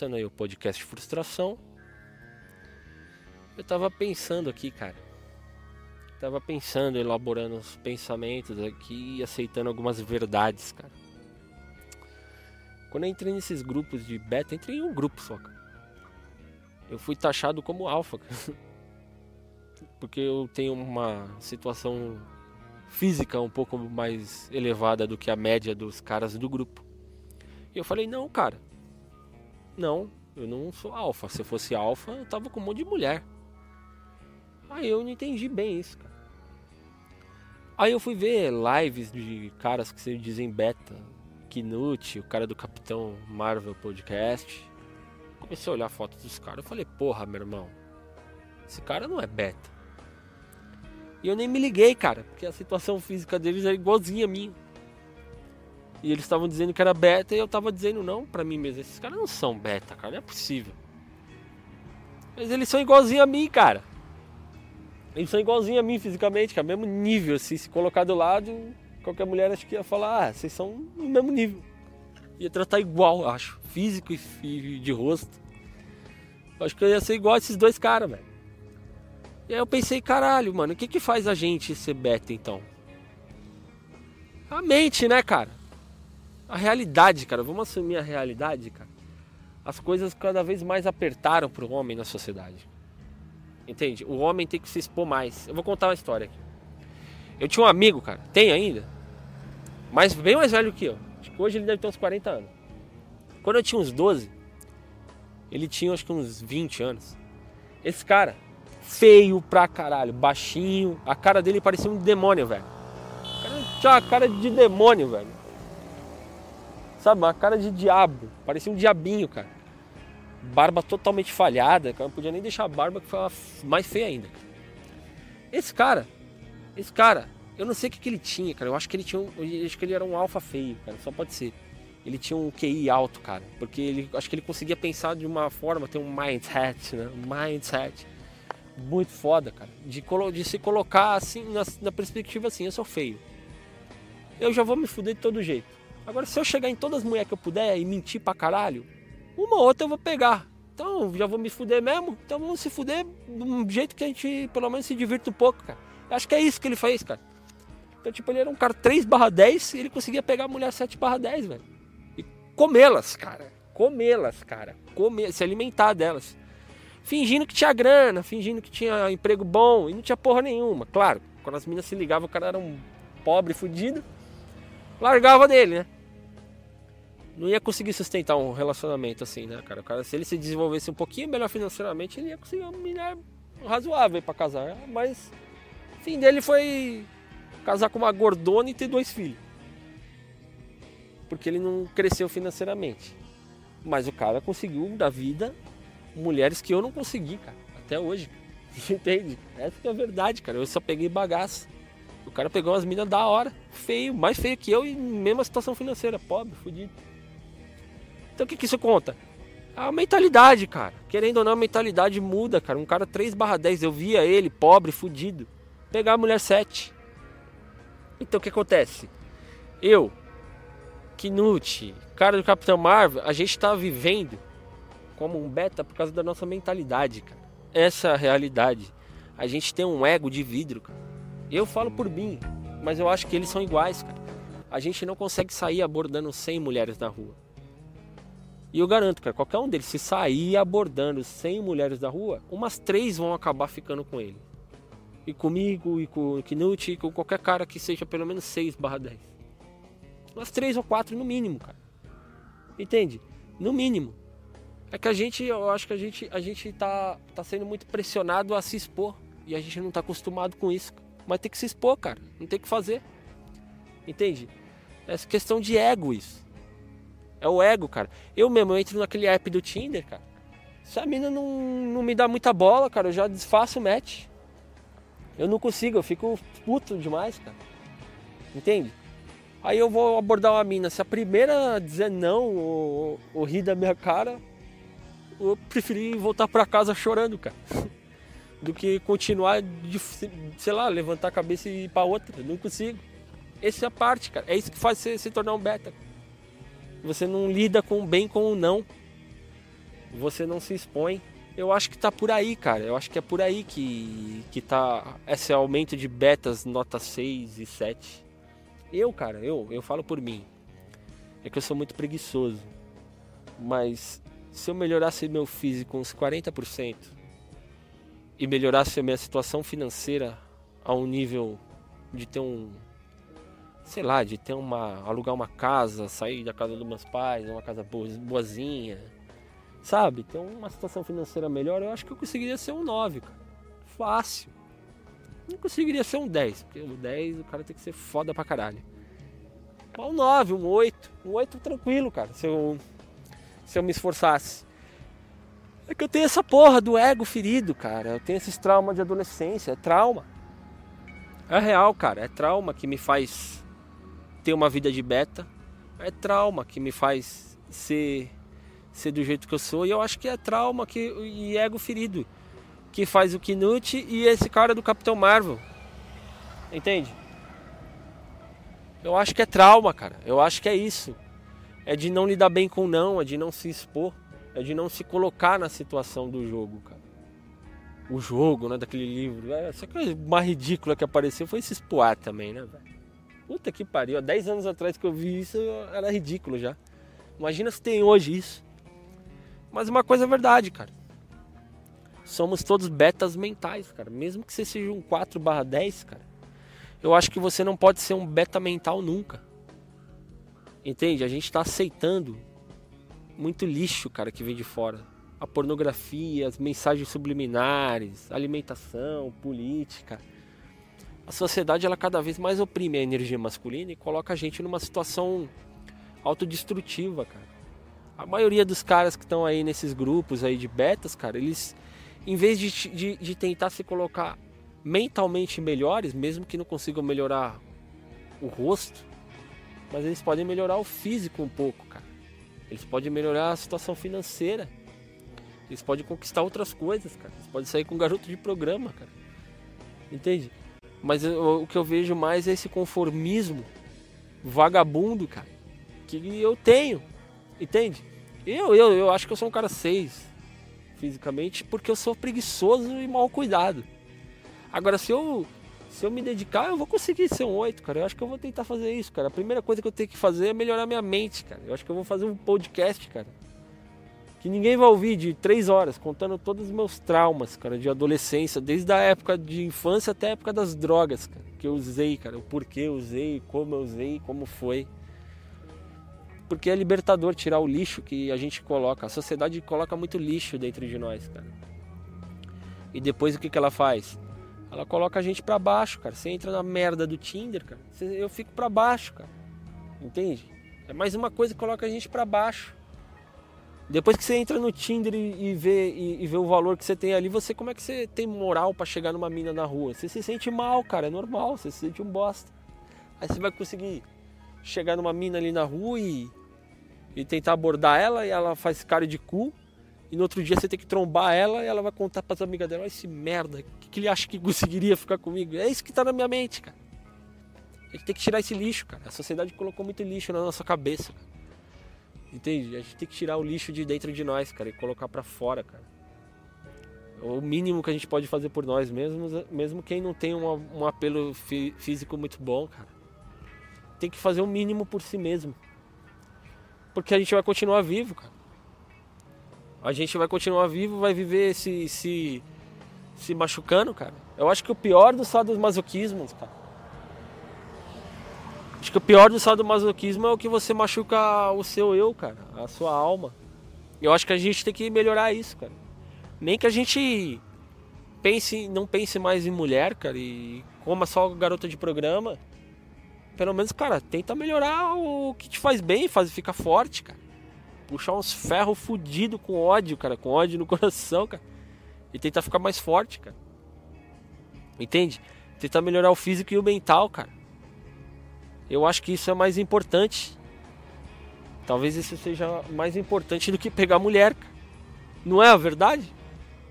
começando aí o podcast Frustração. Eu tava pensando aqui, cara. Tava pensando, elaborando os pensamentos aqui e aceitando algumas verdades, cara. Quando eu entrei nesses grupos de beta, entrei em um grupo só, cara. Eu fui taxado como alfa, cara. Porque eu tenho uma situação física um pouco mais elevada do que a média dos caras do grupo. E eu falei, não, cara. Não, eu não sou alfa. Se eu fosse alfa, eu tava com um monte de mulher. Aí eu não entendi bem isso, cara. Aí eu fui ver lives de caras que se dizem beta. Knut, o cara do Capitão Marvel Podcast. Comecei a olhar a foto dos caras. Eu falei, porra, meu irmão. Esse cara não é beta. E eu nem me liguei, cara, porque a situação física deles era igualzinha a minha. E eles estavam dizendo que era beta e eu tava dizendo não para mim mesmo. Esses caras não são beta, cara, não é possível. Mas eles são igualzinho a mim, cara. Eles são igualzinho a mim fisicamente, cara, mesmo nível, assim, se colocar do lado, qualquer mulher acho que ia falar, ah, vocês são no mesmo nível. Ia tratar igual, acho, físico e de rosto. acho que eu ia ser igual a esses dois caras, velho. E aí eu pensei, caralho, mano, o que que faz a gente ser beta então? A mente, né, cara? A realidade, cara. Vamos assumir a realidade, cara. As coisas cada vez mais apertaram pro homem na sociedade. Entende? O homem tem que se expor mais. Eu vou contar uma história aqui. Eu tinha um amigo, cara, tem ainda, mas bem mais velho que eu. Acho que hoje ele deve ter uns 40 anos. Quando eu tinha uns 12, ele tinha acho que uns 20 anos. Esse cara, feio pra caralho, baixinho. A cara dele parecia um demônio, velho. Tinha uma cara de demônio, velho. Sabe, uma cara de diabo. Parecia um diabinho, cara. Barba totalmente falhada, cara. Não podia nem deixar a barba que foi mais feia ainda. Esse cara, esse cara, eu não sei o que, que ele tinha, cara. Eu acho que ele tinha eu acho que ele era um alfa feio, cara. Só pode ser. Ele tinha um QI alto, cara. Porque ele, acho que ele conseguia pensar de uma forma, ter um mindset, né? Mindset muito foda, cara. De, de se colocar assim, na, na, perspectiva assim, eu sou feio. Eu já vou me fuder de todo jeito. Agora, se eu chegar em todas as mulheres que eu puder e mentir pra caralho, uma ou outra eu vou pegar. Então, já vou me fuder mesmo. Então, vamos se fuder de um jeito que a gente, pelo menos, se divirta um pouco, cara. Eu acho que é isso que ele fez, cara. Então, tipo, ele era um cara 3 barra 10 e ele conseguia pegar a mulher 7 barra 10, velho. E comê-las, cara. Comê-las, cara. Comer, se alimentar delas fingindo que tinha grana, fingindo que tinha emprego bom e não tinha porra nenhuma. Claro, quando as minas se ligavam, o cara era um pobre, fudido, largava dele, né? Não ia conseguir sustentar um relacionamento assim, né, cara? O cara, se ele se desenvolvesse um pouquinho melhor financeiramente, ele ia conseguir uma mulher razoável para casar. Mas o fim dele foi casar com uma gordona e ter dois filhos. Porque ele não cresceu financeiramente. Mas o cara conseguiu da vida mulheres que eu não consegui, cara, até hoje. Entende? Essa é a verdade, cara. Eu só peguei bagaço. O cara pegou umas minas da hora, feio, mais feio que eu e mesma situação financeira, pobre, fudido. Então o que, que isso conta? A mentalidade, cara. Querendo ou não, a mentalidade muda, cara. Um cara 3 barra 10, eu via ele, pobre, fudido, pegar a mulher 7. Então o que acontece? Eu, Knut, cara do Capitão Marvel, a gente tá vivendo como um beta por causa da nossa mentalidade, cara. Essa é realidade. A gente tem um ego de vidro, cara. Eu falo por mim, mas eu acho que eles são iguais, cara. A gente não consegue sair abordando 100 mulheres na rua. E eu garanto, cara, qualquer um deles, se sair abordando 100 mulheres da rua, umas três vão acabar ficando com ele. E comigo, e com o Knut, e com qualquer cara que seja pelo menos 6 barra 10. Umas três ou quatro no mínimo, cara. Entende? No mínimo. É que a gente, eu acho que a gente, a gente tá, tá sendo muito pressionado a se expor. E a gente não tá acostumado com isso. Mas tem que se expor, cara. Não tem que fazer. Entende? É questão de ego isso. É o ego, cara. Eu mesmo eu entro naquele app do Tinder, cara. Se a mina não, não me dá muita bola, cara, eu já desfaço o match. Eu não consigo, eu fico puto demais, cara. Entende? Aí eu vou abordar uma mina. Se a primeira dizer não ou, ou rir da minha cara, eu preferi voltar para casa chorando, cara. Do que continuar de, sei lá, levantar a cabeça e ir para outra. Não consigo. Essa é a parte, cara. É isso que faz você se tornar um beta. Você não lida com o bem com o não. você não se expõe. Eu acho que tá por aí, cara. Eu acho que é por aí que, que tá esse aumento de betas nota 6 e 7. Eu, cara, eu, eu falo por mim. É que eu sou muito preguiçoso. Mas se eu melhorasse meu físico uns 40% e melhorasse a minha situação financeira a um nível de ter um sei lá, de ter uma alugar uma casa, sair da casa dos meus pais, uma casa boazinha, sabe? Ter uma situação financeira melhor, eu acho que eu conseguiria ser um 9, cara. Fácil. Não conseguiria ser um 10, porque o 10 o cara tem que ser foda pra caralho. Mas um 9, um 8, um 8 tranquilo, cara, se eu se eu me esforçasse. É que eu tenho essa porra do ego ferido, cara. Eu tenho esses traumas de adolescência, é trauma. É real, cara, é trauma que me faz ter uma vida de beta. É trauma que me faz ser ser do jeito que eu sou. E eu acho que é trauma que, e ego ferido que faz o Knut e esse cara do Capitão Marvel. Entende? Eu acho que é trauma, cara. Eu acho que é isso é de não lidar bem com não, é de não se expor, é de não se colocar na situação do jogo, cara. O jogo, né, daquele livro. É, essa coisa mais ridícula que apareceu foi esse Spoar também, né, velho? Puta que pariu. Há 10 anos atrás que eu vi isso, era ridículo já. Imagina se tem hoje isso. Mas uma coisa é verdade, cara. Somos todos betas mentais, cara. Mesmo que você seja um 4 10, cara. Eu acho que você não pode ser um beta mental nunca. Entende? A gente está aceitando muito lixo, cara, que vem de fora. A pornografia, as mensagens subliminares, alimentação, política. A sociedade ela cada vez mais oprime a energia masculina e coloca a gente numa situação autodestrutiva, cara. A maioria dos caras que estão aí nesses grupos aí de betas, cara, eles, em vez de, de, de tentar se colocar mentalmente melhores, mesmo que não consigam melhorar o rosto, mas eles podem melhorar o físico um pouco, cara. Eles podem melhorar a situação financeira. Eles podem conquistar outras coisas, cara. Eles podem sair com um garoto de programa, cara. Entende? Mas eu, o que eu vejo mais é esse conformismo vagabundo, cara. Que eu tenho. Entende? Eu, eu, eu acho que eu sou um cara 6 fisicamente porque eu sou preguiçoso e mal cuidado. Agora, se eu se eu me dedicar, eu vou conseguir ser um 8, cara. Eu acho que eu vou tentar fazer isso, cara. A primeira coisa que eu tenho que fazer é melhorar minha mente, cara. Eu acho que eu vou fazer um podcast, cara. Que ninguém vai ouvir de três horas, contando todos os meus traumas, cara, de adolescência, desde a época de infância até a época das drogas, cara, que eu usei, cara. O porquê eu usei, como eu usei, como foi. Porque é libertador tirar o lixo que a gente coloca. A sociedade coloca muito lixo dentro de nós, cara. E depois o que, que ela faz? Ela coloca a gente para baixo, cara. Você entra na merda do Tinder, cara. Eu fico para baixo, cara. Entende? É mais uma coisa que coloca a gente para baixo. Depois que você entra no Tinder e, vê, e, e, vê o valor que você tem ali, você como é que você tem moral para chegar numa mina na rua? Você se sente mal, cara, é normal, você se sente um bosta. Aí você vai conseguir chegar numa mina ali na rua e, e tentar abordar ela e ela faz cara de cu e no outro dia você tem que trombar ela e ela vai contar para as amigas dela: esse merda, o que, que ele acha que conseguiria ficar comigo? É isso que tá na minha mente, cara. A gente tem que tirar esse lixo, cara. A sociedade colocou muito lixo na nossa cabeça, cara. Entende? A gente tem que tirar o lixo de dentro de nós, cara, e colocar para fora, cara. O mínimo que a gente pode fazer por nós mesmos, mesmo quem não tem um, apelo fí físico muito bom, cara. Tem que fazer o mínimo por si mesmo. Porque a gente vai continuar vivo, cara a gente vai continuar vivo, vai viver se, se, se machucando, cara. Eu acho que o pior do sadomasoquismo, cara. Acho que o pior do sadomasoquismo é o que você machuca o seu eu, cara, a sua alma. Eu acho que a gente tem que melhorar isso, cara. Nem que a gente pense, não pense mais em mulher, cara, e coma só garota de programa. Pelo menos, cara, tenta melhorar o que te faz bem, faz ficar forte, cara puxar uns ferros fudido com ódio, cara, com ódio no coração, cara. E tentar ficar mais forte, cara. Entende? Tentar melhorar o físico e o mental, cara. Eu acho que isso é mais importante. Talvez isso seja mais importante do que pegar mulher. Não é a verdade?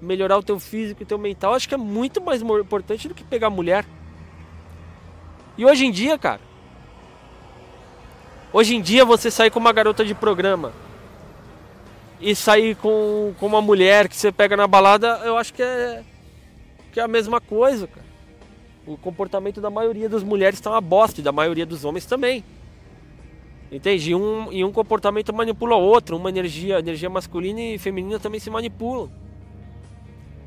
Melhorar o teu físico e o teu mental, acho que é muito mais importante do que pegar mulher. E hoje em dia, cara, Hoje em dia você sai com uma garota de programa e sair com, com uma mulher que você pega na balada, eu acho que é, que é a mesma coisa, cara. O comportamento da maioria das mulheres está uma bosta e da maioria dos homens também. Entende? E um, e um comportamento manipula o outro, uma energia, energia masculina e feminina também se manipulam.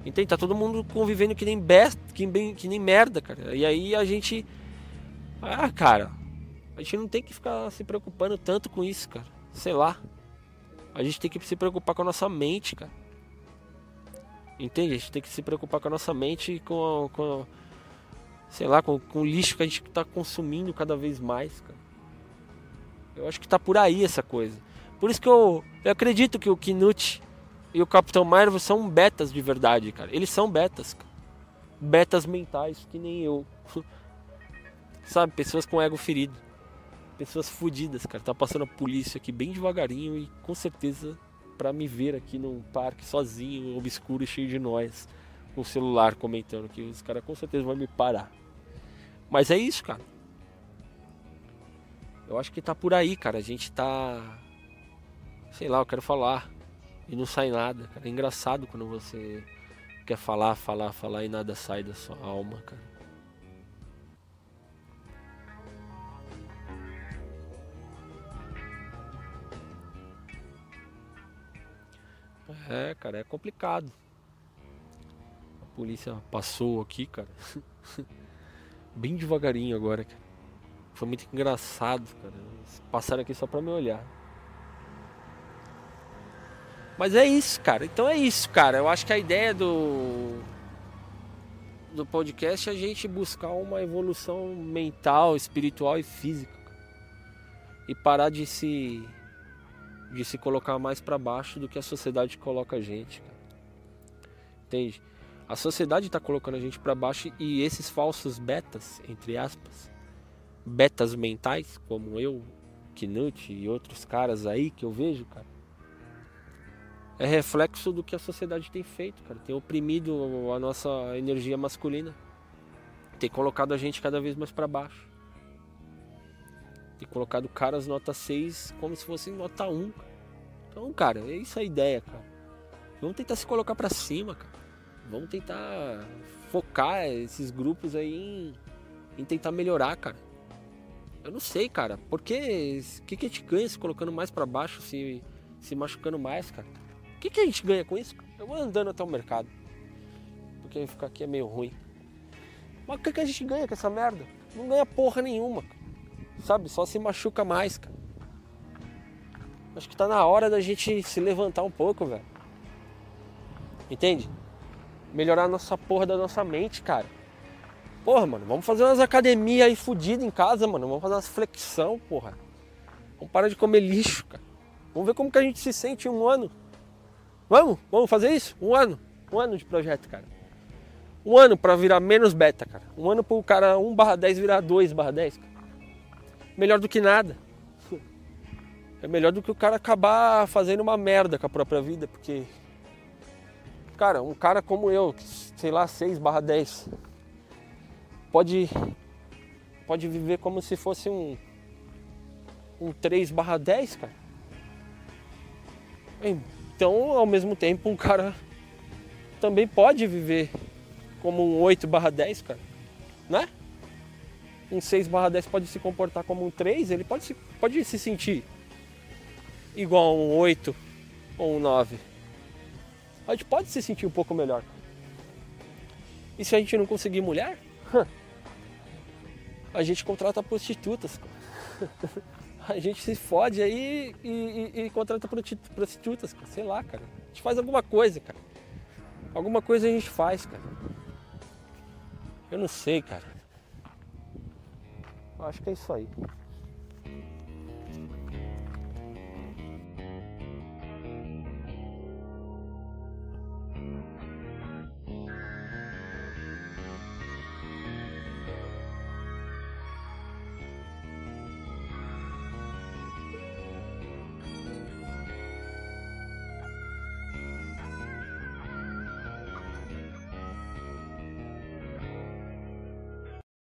Entende? Tá todo mundo convivendo que nem besta, que, bem, que nem merda, cara. E aí a gente. Ah, cara. A gente não tem que ficar se preocupando tanto com isso, cara. Sei lá. A gente tem que se preocupar com a nossa mente, cara. Entende? A gente tem que se preocupar com a nossa mente e com, com sei lá, com, com, o lixo que a gente está consumindo cada vez mais, cara. Eu acho que tá por aí essa coisa. Por isso que eu, eu acredito que o Knut e o Capitão Marvel são betas de verdade, cara. Eles são betas, cara. Betas mentais, que nem eu. Sabe, pessoas com ego ferido. Pessoas fodidas, cara. Tá passando a polícia aqui bem devagarinho e com certeza para me ver aqui num parque sozinho, obscuro e cheio de nós, com o celular comentando que os caras com certeza vão me parar. Mas é isso, cara. Eu acho que tá por aí, cara. A gente tá. Sei lá, eu quero falar. E não sai nada, cara. É engraçado quando você quer falar, falar, falar e nada sai da sua alma, cara. É, cara, é complicado. A polícia passou aqui, cara. Bem devagarinho agora, cara. Foi muito engraçado, cara. Passaram aqui só pra me olhar. Mas é isso, cara. Então é isso, cara. Eu acho que a ideia do do podcast é a gente buscar uma evolução mental, espiritual e física. E parar de se de se colocar mais para baixo do que a sociedade coloca a gente, cara. Entende? A sociedade está colocando a gente para baixo e esses falsos betas, entre aspas, betas mentais, como eu, Knut e outros caras aí que eu vejo, cara, é reflexo do que a sociedade tem feito, cara. Tem oprimido a nossa energia masculina, tem colocado a gente cada vez mais para baixo e colocado caras nota 6 como se fossem nota 1. Então, cara, é isso a ideia, cara. Vamos tentar se colocar para cima, cara. Vamos tentar focar esses grupos aí em, em tentar melhorar, cara. Eu não sei, cara. Porque o que, que a gente ganha se colocando mais para baixo, se, se machucando mais, cara? O que, que a gente ganha com isso? Eu vou andando até o mercado. Porque ficar aqui é meio ruim. Mas o que, que a gente ganha com essa merda? Não ganha porra nenhuma. Sabe? Só se machuca mais, cara. Acho que tá na hora da gente se levantar um pouco, velho. Entende? Melhorar a nossa porra da nossa mente, cara. Porra, mano, vamos fazer umas academias aí fodidas em casa, mano. Vamos fazer umas flexão, porra. Vamos parar de comer lixo, cara. Vamos ver como que a gente se sente em um ano. Vamos? Vamos fazer isso? Um ano? Um ano de projeto, cara. Um ano para virar menos beta, cara. Um ano pro cara 1 barra 10 virar 2 barra 10, cara melhor do que nada. É melhor do que o cara acabar fazendo uma merda com a própria vida, porque. Cara, um cara como eu, sei lá, 6 barra 10, pode. Pode viver como se fosse um. Um 3 barra 10, cara. Então, ao mesmo tempo, um cara também pode viver como um 8 barra 10, cara. Né? um 6 barra 10 pode se comportar como um 3, ele pode se, pode se sentir igual a um 8 ou um 9. A gente pode se sentir um pouco melhor. E se a gente não conseguir mulher, a gente contrata prostitutas. A gente se fode aí e, e, e contrata prostitutas, sei lá, cara. A gente faz alguma coisa, cara. Alguma coisa a gente faz, cara. Eu não sei, cara. Acho que é isso aí.